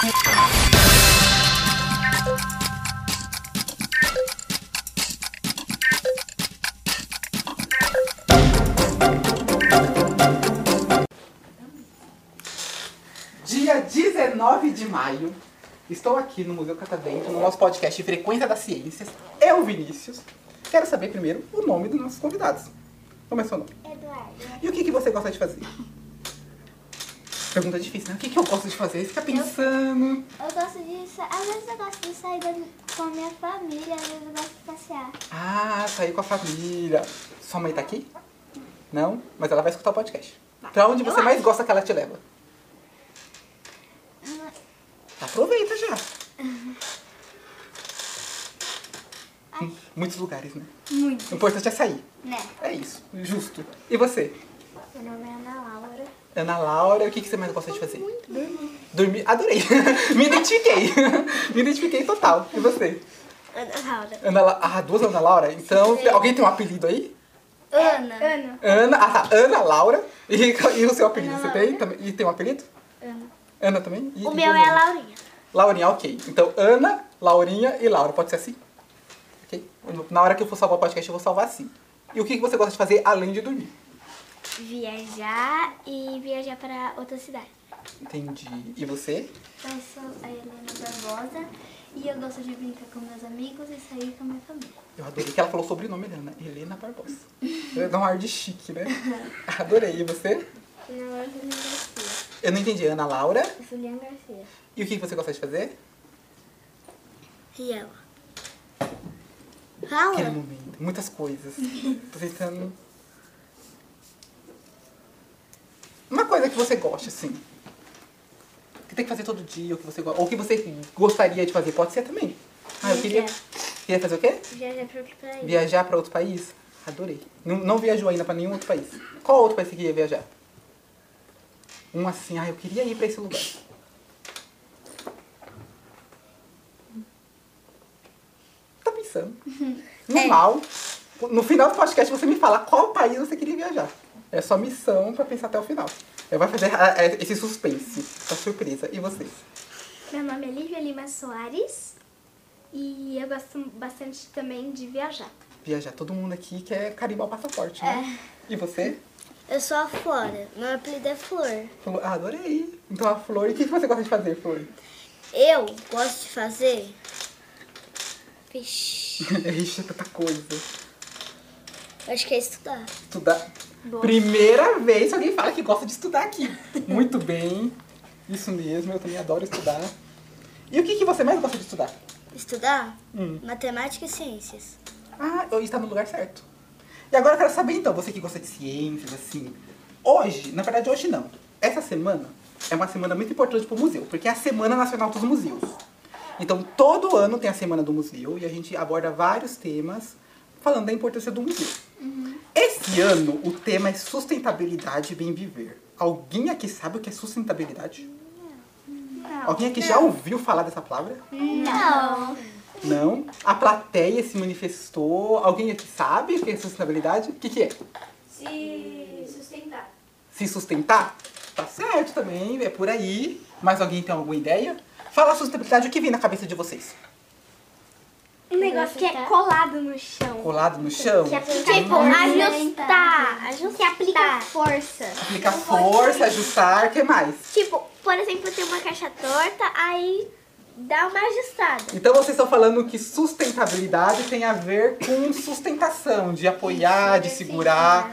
Dia 19 de maio, estou aqui no Museu Catavento, no nosso podcast Frequência das Ciências. Eu, Vinícius, quero saber primeiro o nome dos nossos convidados. Como é seu nome? Eduardo. E o que, que você gosta de fazer? Pergunta difícil, né? O que, que eu gosto de fazer? Você fica pensando. Eu gosto de Às vezes eu gosto de sair da- com a minha família, às vezes eu gosto de passear. Ah, sair com a família. Sua mãe tá aqui? Não? Mas ela vai escutar o podcast. Pra onde você mais gosta que ela te leva? Aproveita já. Muitos lugares, né? Muito. O importante é sair. Né? É isso, justo. E você? Meu nome é Ana Laura. Ana Laura, o que, que você mais gosta de fazer? Dormir. Dormir? Adorei. Me identifiquei. Me identifiquei total. E você? Ana Laura. Ana La... Ah, duas Ana Laura? Então, alguém tem um apelido aí? Ana. Ana. Ana, ah tá, Ana Laura. E, e o seu apelido, Ana você Laura. tem? também? E tem um apelido? Ana. Ana também? E, O e meu é a Laurinha. Laurinha, ok. Então, Ana, Laurinha e Laura. Pode ser assim? Ok? Na hora que eu for salvar o podcast, eu vou salvar assim. E o que que você gosta de fazer além de dormir? Viajar e viajar para outra cidade. Entendi. E você? Eu sou a Helena Barbosa e eu gosto de brincar com meus amigos e sair com a minha família. Eu adorei que ela falou o sobrenome Helena. Helena Barbosa. Dá um ar de chique, né? Adorei. E você? Meu nome é Juliana Garcia. Eu não entendi. Ana Laura. Juliana Garcia. E o que você gosta de fazer? Riela. Aquele Fala. momento. Muitas coisas. Tô tentando... Uma coisa que você gosta, assim. Que tem que fazer todo dia, ou que você, ou que você gostaria de fazer. Pode ser também. Ah, eu queria... Queria fazer o quê? Viajar para outro país. Viajar pra outro país? Adorei. Não, não viajou ainda pra nenhum outro país. Qual outro país você queria viajar? Um assim, ah, eu queria ir pra esse lugar. Tá pensando. Normal. No final do podcast você me fala qual país você queria viajar. É sua missão pra pensar até o final. Eu vou fazer ah, é, esse suspense, essa surpresa. E você? Meu nome é Lívia Lima Soares e eu gosto bastante também de viajar. Viajar. Todo mundo aqui quer carimbar o passaporte, né? E você? Eu sou a Flora. Meu apelido é Flor. Ah, adorei. Então a Flor, e o que você gosta de fazer, Flor? Eu gosto de fazer. Vixe. Ixi, tanta coisa. Acho que é estudar. Estudar. Primeira vez que alguém fala que gosta de estudar aqui. Muito bem. Isso mesmo, eu também adoro estudar. E o que, que você mais gosta de estudar? Estudar? Hum. Matemática e ciências. Ah, eu está no lugar certo. E agora eu quero saber então, você que gosta de ciências, assim. Hoje, na verdade hoje não. Essa semana é uma semana muito importante para o museu, porque é a Semana Nacional dos Museus. Então todo ano tem a Semana do Museu e a gente aborda vários temas falando da importância do museu. Esse ano o tema é sustentabilidade e bem viver. Alguém aqui sabe o que é sustentabilidade? Alguém aqui já ouviu falar dessa palavra? Não. Não. A plateia se manifestou. Alguém aqui sabe o que é sustentabilidade? O que, que é? Se sustentar. Se sustentar? Tá certo também, é por aí. Mas alguém tem alguma ideia? Fala sustentabilidade, o que vem na cabeça de vocês? Um negócio que é colado no chão. Colado no chão? Que é tipo, ajustar. Ajustar. Que aplica força. Aplicar força, ajustar, o que mais? Tipo, por exemplo, tem uma caixa torta, aí dá uma ajustada. Então vocês estão falando que sustentabilidade tem a ver com sustentação, de apoiar, de segurar.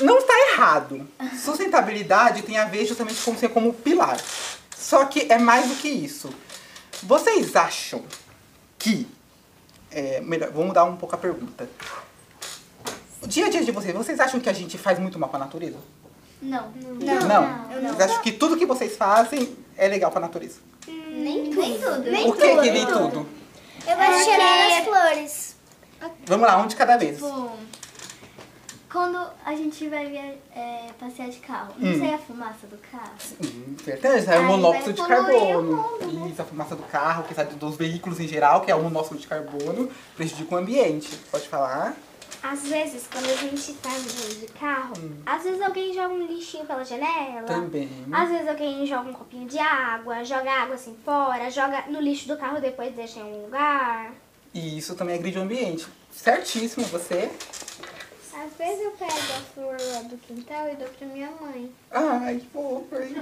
Não está errado. Sustentabilidade tem a ver justamente com ser como pilar. Só que é mais do que isso. Vocês acham que. é, melhor, vou mudar um pouco a pergunta. O dia a dia de vocês, vocês acham que a gente faz muito mal para a natureza? Não. Não. Vocês acham que tudo que vocês fazem é legal para a natureza? Nem tudo. Nem tudo. Nem o que tudo. que nem tudo? Eu gosto de tirar as flores. Vamos lá, um de cada vez. Tipo, quando a gente vai via- é, passear de carro, não Hum. sai a fumaça do carro? Hum, Verdade, é o monóxido de carbono. mundo, né? Isso, a fumaça do carro, que sai dos veículos em geral, que é o monóxido de carbono, prejudica o ambiente. Pode falar? Às vezes, quando a gente tá andando de carro, às vezes alguém joga um lixinho pela janela. Também. Às vezes alguém joga um copinho de água, joga água assim fora, joga no lixo do carro depois deixa em um lugar. E isso também agride o ambiente. Certíssimo, você. Às vezes eu pego a flor lá do quintal e dou pra minha mãe. Ai, que fofo, hein?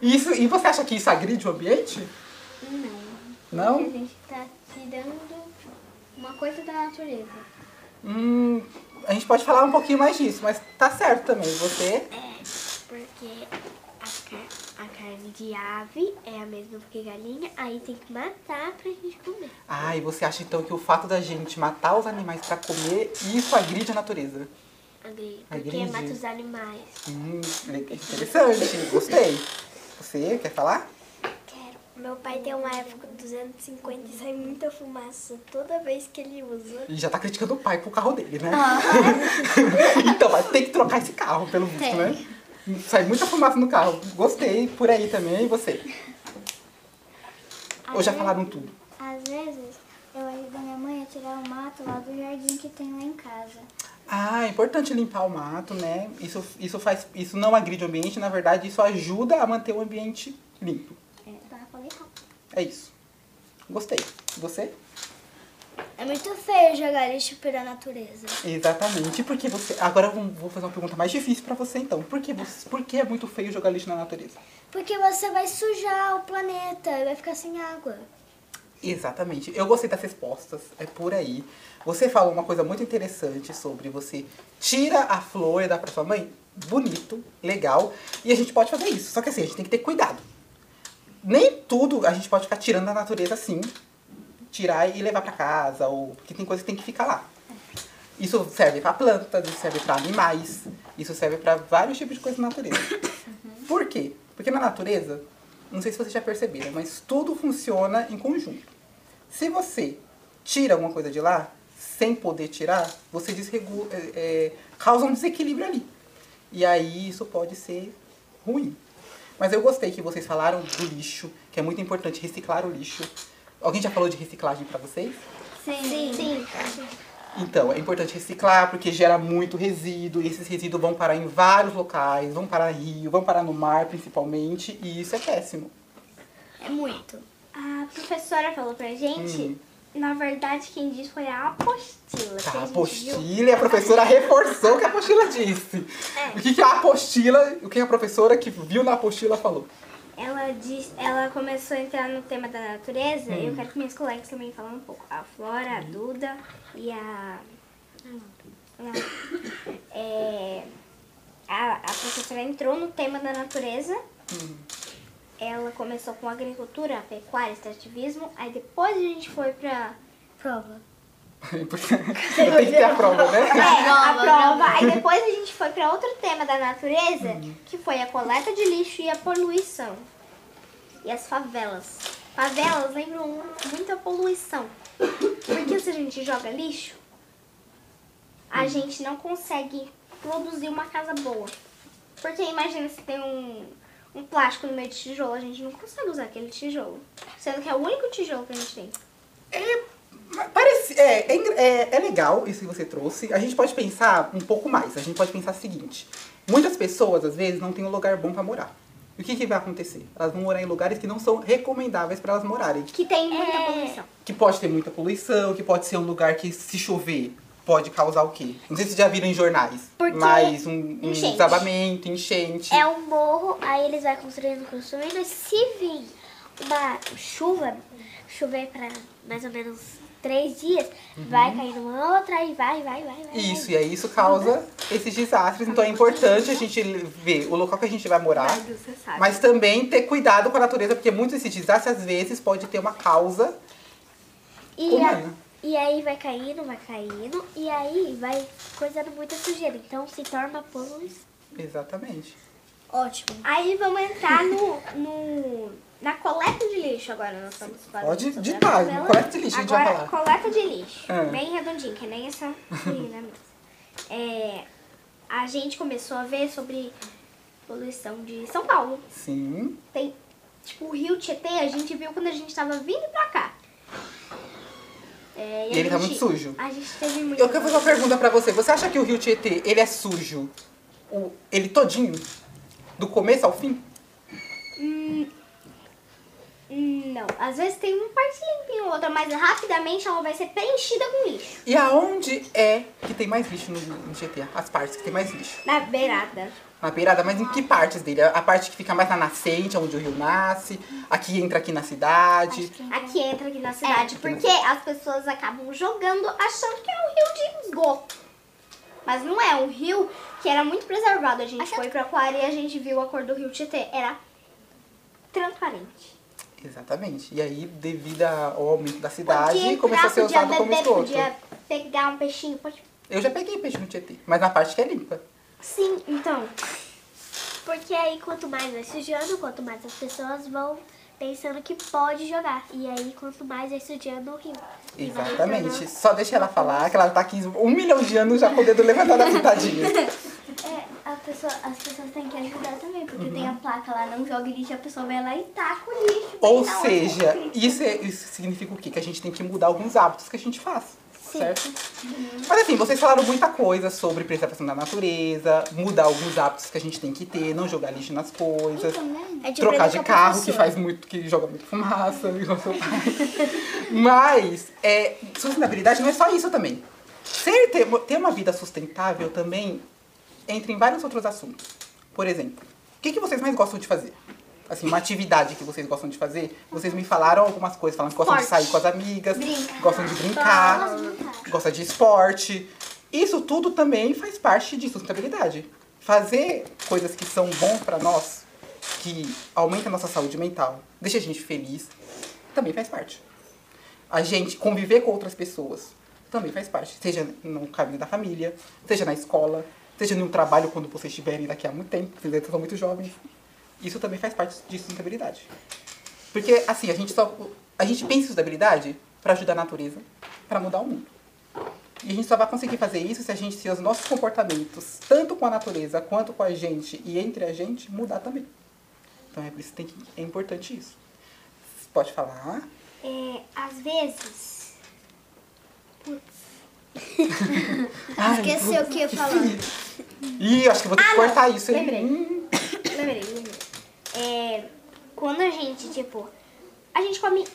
Isso, e você acha que isso agride o ambiente? Não. Porque Não? a gente tá tirando uma coisa da natureza. Hum, a gente pode falar um pouquinho mais disso, mas tá certo também. Você. Porque car- a carne de ave é a mesma que galinha, aí tem que matar pra gente comer. Ah, e você acha então que o fato da gente matar os animais pra comer, isso agride a natureza? Agride, Porque Agride. mata os animais. Hum, interessante, gostei. Você quer falar? Quero. Meu pai tem uma época 250 e sai muita fumaça toda vez que ele usa. E já tá criticando o pai pro carro dele, né? então, vai ter que trocar esse carro, pelo visto, né? Sai muita fumaça no carro. Gostei, por aí também. E você? Ou já falaram tudo? Às vezes eu ajudo a minha mãe a tirar o mato lá do jardim que tem lá em casa. Ah, é importante limpar o mato, né? Isso, isso, faz, isso não agride o ambiente, na verdade, isso ajuda a manter o ambiente limpo. Tá, falei rápido. É isso. Gostei. Você? É muito feio jogar lixo pela natureza. Exatamente. Por que você. Agora eu vou- fazer uma pergunta mais difícil pra você então. Por que, você... Por que é muito feio jogar lixo na natureza? Porque você vai sujar o planeta e vai ficar sem água. Exatamente. Eu gostei das respostas. É por aí. Você falou uma coisa muito interessante sobre você tira a flor e dá pra sua mãe. Bonito, legal. E a gente pode fazer isso. Só que assim, a gente tem que ter cuidado. Nem tudo a gente pode ficar tirando da natureza assim. Tirar e levar pra casa. Ou... Porque tem coisa que tem que ficar lá. Isso serve pra plantas, isso serve pra animais, isso serve pra vários tipos de coisas na natureza. Por quê? Porque na natureza, não sei se vocês já perceberam, mas tudo funciona em conjunto. Se você tira alguma coisa de lá, sem poder tirar, você desregula, é, é, causa um desequilíbrio ali. E aí isso pode ser ruim. Mas eu gostei que vocês falaram do lixo, que é muito importante reciclar o lixo. Alguém já falou de reciclagem pra vocês? Sim. Sim. Então, é importante reciclar porque gera muito resíduo e esses resíduos vão parar em vários locais, vão parar no rio, vão parar no mar principalmente, e isso é péssimo. É muito. A professora falou pra gente, na verdade, quem disse foi a apostila. que Tá, a gente viu. apostila e a professora reforçou o que a apostila disse. O que, que a apostila, o que a professora que viu na apostila falou? Ela, diz, ela começou a entrar no tema da natureza Hum. e eu quero que minhas colegas também falem um pouco. A Flora, a Duda e a. Não. É, a, a professora entrou no tema da natureza. Hum. Ela começou com agricultura, pecuária, extrativismo. Aí depois a gente foi pra prova. Porque tem que ter a prova, né? É, a prova. Aí depois a gente foi pra outro tema da natureza, que foi a coleta de lixo e a poluição. E as favelas. Favelas lembram muito a poluição. Porque se a gente joga lixo, a gente não consegue produzir uma casa boa. Porque imagina se tem um, um plástico no meio de tijolo, a gente não consegue usar aquele tijolo. Sendo que é o único tijolo que a gente tem. Parece, é, é, é, é legal isso que você trouxe. A gente pode pensar um pouco mais. A gente pode pensar o seguinte: muitas pessoas, às vezes, não têm um lugar bom pra morar. E o que, que vai acontecer? Elas vão morar em lugares que não são recomendáveis para elas morarem. Que tem muita poluição. Que pode ter muita poluição, que pode ser um lugar que, se chover, pode causar o quê? Não sei se vocês já viram em jornais. Porque- Mas um, um Enchente. desabamento, enchente. É um morro, aí eles vão construindo, construindo. E se vir uma chuva, chover para mais ou menos três dias, vai cair numa outra e vai, vai, vai, vai. Isso, e aí isso causa esses desastres. Então é importante a gente ver o local que a gente vai morar. Mas também ter cuidado com a natureza, porque muitos desses desastres, às vezes, pode ter uma causa e, a- humana. e aí vai caindo, vai caindo, e aí vai coisando muita sujeira. Então se torna poluição. Exatamente. Ótimo. Aí vamos entrar no, no, na coleta de lixo agora. Nós estamos falando Pode de coleta de lixo, a gente vai Agora, falar. coleta de lixo. Ah. Bem redondinho, que nem essa menina mesmo. É, a gente começou a ver sobre poluição de São Paulo. Sim. Tem, tipo, o Rio Tietê, a gente viu quando a gente tava vindo pra cá. É, E ele tá muito sujo. A gente teve muito. Eu quero fazer uma pergunta pra você. Você acha que o Rio Tietê, ele é sujo? O, ele todinho? Do começo ao fim? Hum, Não, às vezes tem uma parte limpinha ou outra, mas rapidamente ela vai ser preenchida com lixo. E aonde é que tem mais lixo no, no Tietê? As partes que tem mais lixo? Na beirada. Na beirada, mas em que partes dele? A parte que fica mais na nascente, onde o rio nasce, aqui entra aqui na cidade. Aqui entra aqui na cidade, porque as pessoas acabam jogando achando que é um rio de esgoto. Mas não é, um rio que era muito preservado. A gente foi pro aquário e a gente viu a cor do rio Tietê. Era transparente. Exatamente. E aí, devido ao aumento da cidade, Podia começou a ser usado como beber, esgoto. podia pegar um peixinho, pode... Eu já peguei peixe no Tietê, mas na parte que é limpa. Sim, então. Porque aí quanto mais vai sujando, quanto mais as pessoas vão pensando que pode jogar. E aí quanto mais vai sujando o rio. Exatamente. Só deixa ela falar, que ela tá aqui um milhão de anos já podendo levantar da pitadinha. É, pessoa, as pessoas têm que ajudar também, porque tem a placa lá, não joga lixo, a pessoa vai lá e taca o lixo. Ou seja, isso, é- isso significa o quê? Que a gente tem que mudar alguns hábitos que a gente faz. Certo? Mas assim, vocês falaram muita coisa sobre preservação da natureza, mudar alguns hábitos que a gente tem que ter, não jogar lixo nas coisas, É de trocar aprender de carro, que faz muito, que joga muito fumaça, igual seu pai. Mas é, sustentabilidade não é só isso também. Ser, ter, ter uma vida sustentável também entra em vários outros assuntos. Por exemplo, o que, que vocês mais gostam de fazer? Assim, uma atividade que vocês gostam de fazer. Vocês me falaram algumas coisas, falando que gostam de Esporte. sair com as amigas, Brincar. gostam de brincar, Gosto de de esporte. Isso tudo também faz parte de sustentabilidade. Fazer coisas que são bons pra nós, que aumentam a nossa saúde mental, deixa a gente feliz, também faz parte. A gente conviver com outras pessoas também faz parte. Seja no caminho da família, seja na escola, seja no trabalho quando vocês estiverem daqui a muito tempo, vocês ainda são muito jovens. Isso também faz parte de sustentabilidade. Porque, assim, a gente só. A gente pensa em sustentabilidade para ajudar a natureza, para mudar o mundo. E a gente só vai conseguir fazer isso se a gente, se os nossos comportamentos, tanto com a natureza quanto com a gente e entre a gente, mudar também. Então é por isso que, é importante isso. Pode falar. É, às vezes. Ai, Esqueceu o que eu ia falar. Ih, acho que vou ter que Ah, não. cortar isso, hein? Lembrei. Hum, Lembrei, lembrei. É, quando a gente, tipo, a gente come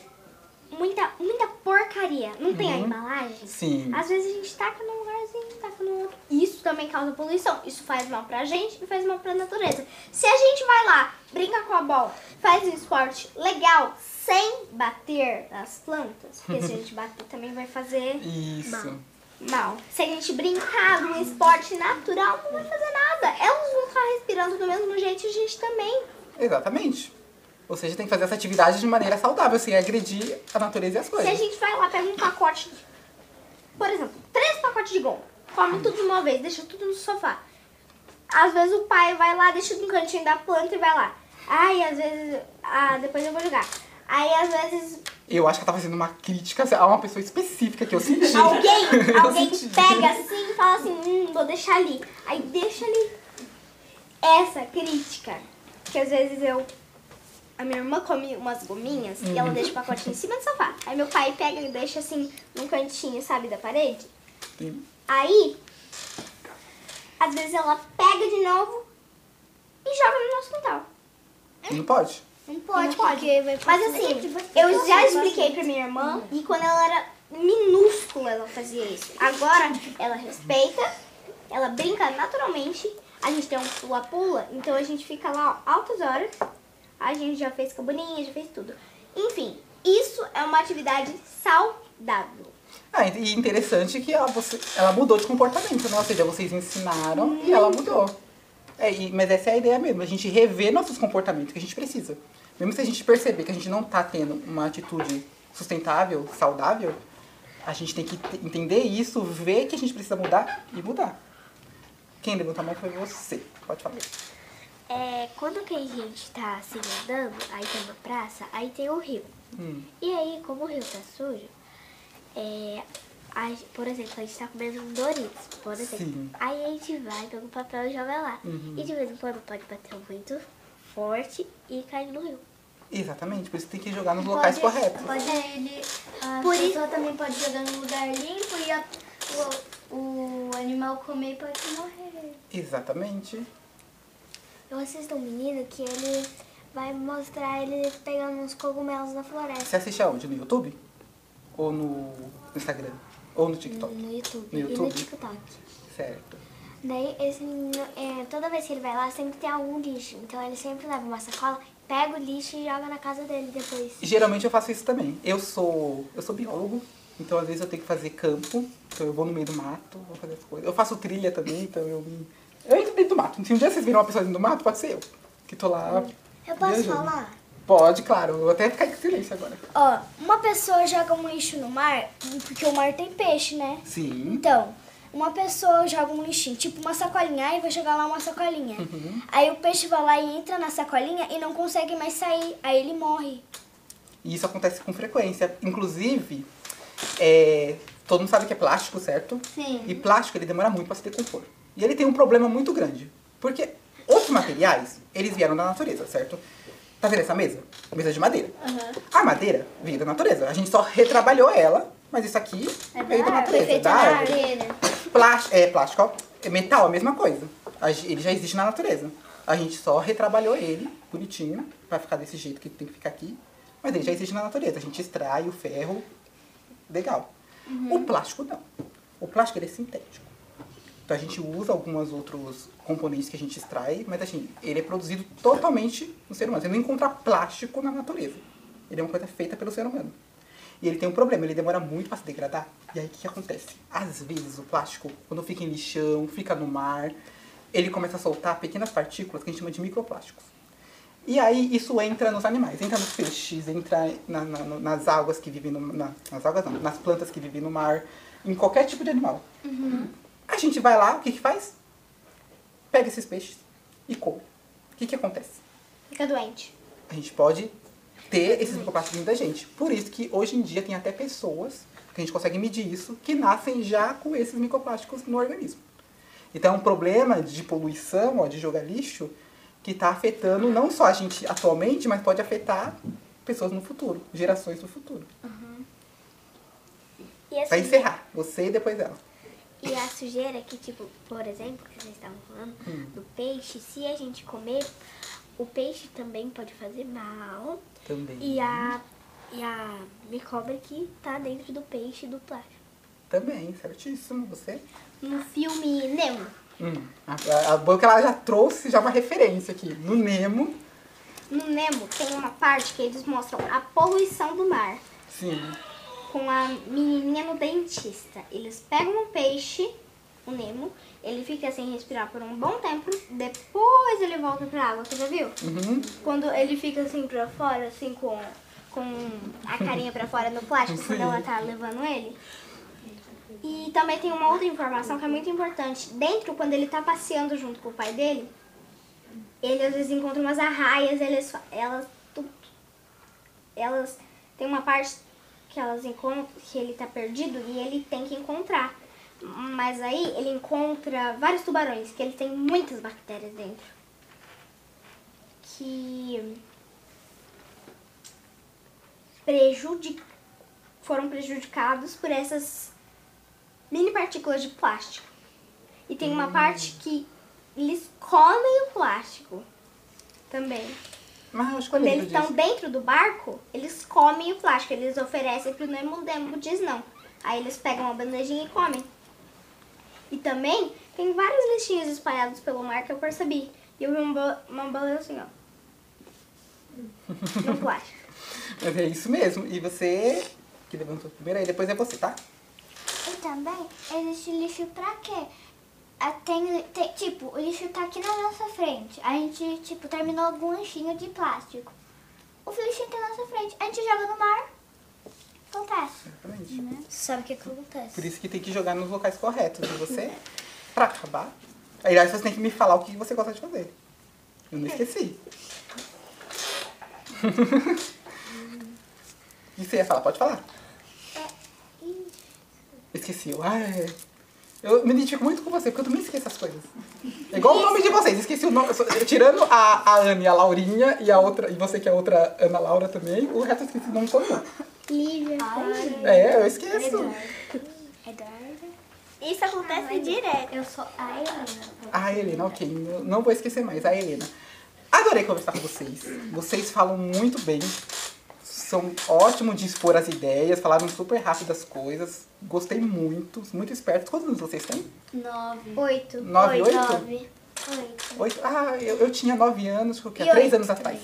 muita, muita porcaria, não tem a embalagem? Sim. Às vezes a gente taca num lugarzinho, taca no outro. Isso também causa poluição. Isso faz mal pra gente e faz mal pra natureza. Se a gente vai lá, brinca com a bola, faz um esporte legal, sem bater nas plantas, porque se a gente bater também vai fazer Isso. mal. Se a gente brincar de um esporte natural, não vai fazer nada. Elas vão estar respirando do mesmo jeito e a gente também. Exatamente. Ou seja, tem que fazer essa atividade de maneira saudável, sem agredir a natureza e as Se coisas. a gente vai lá, pega um pacote, por exemplo, três pacotes de goma, come tudo de uma vez, deixa tudo no sofá. Às vezes o pai vai lá, deixa no cantinho da planta e vai lá. Ai, às vezes, ah, depois eu vou jogar. Aí às vezes Eu acho que ela tá fazendo uma crítica a uma pessoa específica que eu senti. alguém, Eu alguém senti. pega assim e fala assim, hum, vou deixar ali. Aí deixa ali. Essa crítica, que às vezes eu. A minha irmã come umas gominhas e ela deixa o pacotinho em cima do sofá. Aí meu pai pega e deixa assim num cantinho, sabe, da parede. Sim. Aí, às vezes ela pega de novo e joga no nosso quintal. Não pode? Não pode, Não pode. porque vai Mas fazer- assim, eu já expliquei pra minha irmã e quando ela era minúscula ela fazia isso. Agora ela respeita, ela brinca naturalmente. A gente tem um pula-pula, então a gente fica lá ó, altas horas. A gente já fez cabaninha, já fez tudo. Enfim, isso é uma atividade saudável. Ah, e interessante que ela, você, ela mudou de comportamento, né? Ou seja, vocês ensinaram e ela mudou. É, e- mas essa é a ideia mesmo, a gente rever nossos comportamentos que a gente precisa. Mesmo se a gente perceber que a gente não tá tendo uma atitude sustentável, saudável, a gente tem que te- entender isso, ver que a gente precisa mudar e mudar. Quem levantou a mão foi você. Pode falar. É, quando que a gente tá assim andando, aí tem uma praça, aí tem o rio. Hum. E aí, como o rio tá sujo, é, a- por exemplo, a gente tá comendo um Doritos, por exemplo. Sim. Aí a gente vai, pega o papel e joga lá. Uhum. E de vez em quando pode bater um vento forte e cair no rio. Exatamente, por isso tem que jogar nos locais Pode- corretos. Pode ele. A Por pessoa também pode jogar num lugar limpo e a- o, o animal comer e pode morrer. Exatamente. Eu assisto um menino que ele vai mostrar ele pegando uns cogumelos na floresta. Você assiste aonde? No YouTube? Ou no Instagram? Ou no TikTok? No YouTube, No e no YouTube? TikTok. Certo. Daí, esse menino, é, toda vez que ele vai lá, sempre tem algum lixo. Então, ele sempre leva uma sacola, pega o lixo e joga na casa dele depois. Geralmente eu faço isso também. Eu sou, eu sou biólogo, então às vezes eu tenho que fazer campo, então eu vou no meio do mato, vou fazer as coisas. Eu faço trilha também, então eu me... Eu entro dentro do mato. Se um dia vocês viram uma pessoa dentro do mato, pode ser eu. Que tô lá. Eu posso viajando. falar? Pode, claro. Vou até ficar em silêncio agora. Ó, uma pessoa joga um lixo no mar, porque o mar tem peixe, né? Sim. Então, uma pessoa joga um lixinho, tipo uma sacolinha, aí vai jogar lá uma sacolinha. Uhum. Aí o peixe vai lá e entra na sacolinha e não consegue mais sair, aí ele morre. E isso acontece com frequência. Inclusive, é, todo mundo sabe que é plástico, certo? Sim. E plástico ele demora muito para se decompor. E ele tem um problema muito grande. Porque outros materiais, eles vieram da natureza, certo? Tá vendo essa mesa? Mesa de madeira. A madeira veio da natureza. A gente só retrabalhou ela, mas isso aqui É veio da da natureza. feito da árvore. Plástico, é plástico, ó. É metal, a mesma coisa. Ele já existe na natureza. A gente só retrabalhou ele, bonitinho, pra ficar desse jeito que tem que ficar aqui. Mas ele já existe na natureza. A gente extrai o ferro, legal. O plástico não. O plástico ele é sintético. Então a gente usa alguns outros componentes que a gente extrai, mas assim, ele é produzido totalmente no ser humano. Você não encontra plástico na natureza. Ele é uma coisa feita pelo ser humano. E ele tem um problema, ele demora muito para se degradar. E aí o que, que acontece? Às vezes o plástico, quando fica em lixão, fica no mar, ele começa a soltar pequenas partículas que a gente chama de microplásticos. E aí isso entra nos animais, entra nos peixes, entra na- na- nas águas que vivem no na, nas águas não, nas plantas que vivem no mar, em qualquer tipo de animal. A gente vai lá, o que que faz? Pega esses peixes e come. O que que acontece? Fica doente. A gente pode ter esses microplásticos dentro da gente. Por isso que hoje em dia tem até pessoas, que a gente consegue medir isso, que nascem já com esses microplásticos no organismo. Então é um problema de poluição, ó, de jogar lixo, que está afetando não só a gente atualmente, mas pode afetar pessoas no futuro, gerações no futuro. Vai assim, encerrar, você e depois ela. E a sujeira que, tipo, por exemplo, que vocês estavam falando, do peixe, se a gente comer, o peixe também pode fazer mal. Também. E a, e a micróbio que tá dentro do peixe e do plástico. Também, certíssimo, você. No filme Nemo. Hum, a, a, a boa que ela já trouxe já uma referência aqui. No Nemo, No Nemo tem uma parte que eles mostram a poluição do mar. sim. Com a menininha no dentista. Eles pegam um peixe, o Nemo, ele fica sem respirar por um bom tempo, depois ele volta pra água, você já viu? Uhum. Quando ele fica assim pra fora, assim com, com a carinha pra fora no plástico, quando ela tá levando ele. E também tem uma outra informação que é muito importante. Dentro, quando ele tá passeando junto com o pai dele, ele às vezes encontra umas arraias, eles, elas, elas tem uma parte que elas encontram que ele tá perdido e ele tem que encontrar. Mas aí ele encontra vários tubarões, que ele tem muitas bactérias dentro que prejudic... foram prejudicados por essas mini partículas de plástico. E tem uma parte que eles comem o plástico também. Mas eu acho Quando eles estão dentro do barco, eles comem o plástico. Eles oferecem pro Nemo, o Nemo diz não. Aí eles pegam uma bandejinha e comem. E também tem vários lixinhos espalhados pelo mar que eu percebi. E eu vi uma, uma baleia assim, ó. No plástico. Mas é isso mesmo. E você, que levantou primeiro, aí depois é você, tá? E também, existe lixo pra quê? Ah, Tem, tem- tipo, o lixo tá aqui na nossa frente. A gente, tipo, terminou algum lanchinho de plástico. O lixo tá na nossa frente. A gente joga no mar. Acontece. Exatamente. Sabe o que acontece? Por isso que tem que jogar nos locais corretos. E você, pra acabar, aí aí você tem que me falar o que você gosta de fazer. Eu não esqueci. E você ia falar? Pode falar. É, Esqueci. Eu me identifico muito com você, porque eu também esqueço as coisas. É igual o nome de vocês, esqueci o nome. Tirando a, a Ana e a Laurinha e a outra, e você que é a outra Ana Laura também, o resto eu esqueci o nome todo. Lívia. É, eu esqueço. Eduardo. Isso acontece direto. Eu sou a Helena. A Helena, ok. Não vou esquecer mais, a Helena. Adorei conversar com vocês. Vocês falam muito bem. São ótimos de expor as ideias, falaram super rápido as coisas. Gostei muito, muito espertos. Quantos anos vocês têm? Nove. Oito. Nove, oito? Nove. Oito. Oito? Ah, eu, eu tinha nove anos, o quê? E Três oito anos atrás.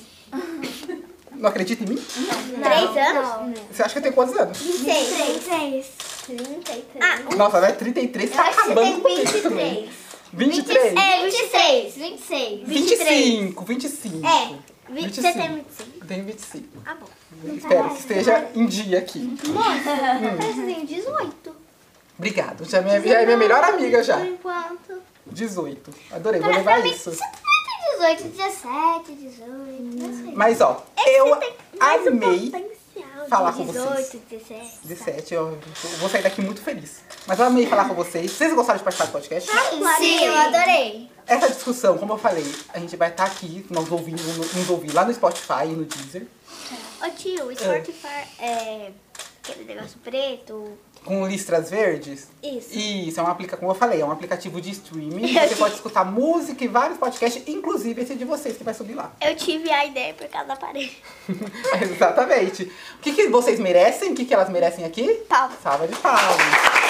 Não acredita em mim? Três anos? Você acha que eu tenho quantos anos? Seis. Três. Trinta e três. Ah, Nossa, vai 33, tá acabando tem comigo também. 23? É, 26. 26. 25, 25. É, 20, 25. você tem 25. Tenho 25. Ah, bom. Espero que esteja em dia aqui. Você tem 18. Obrigado. Já é minha, já é minha melhor amiga já. Por enquanto. 18. Adorei, vou levar isso. 18, 17, 18, não sei. Mas ó, É eu um amei potencial. Falar com 18, vocês. 17. 17, eu vou sair daqui muito feliz. Mas eu amei falar com vocês. Vocês gostaram de participar do podcast? Sim, eu adorei. Essa discussão, como eu falei, a gente vai estar aqui, nós ouvindo, nos ouvir lá no Spotify e no Deezer, Ô tio, o Spotify é aquele negócio preto. Com listras verdes. Isso. Isso, é um aplicativo, como eu falei, é um aplicativo de streaming. Você pode escutar música e vários podcasts, inclusive esse de vocês que vai subir lá. Eu tive a ideia por causa da parede. Exatamente. O que, que vocês merecem? O que, que elas merecem aqui? Palmas. Salva de palmas.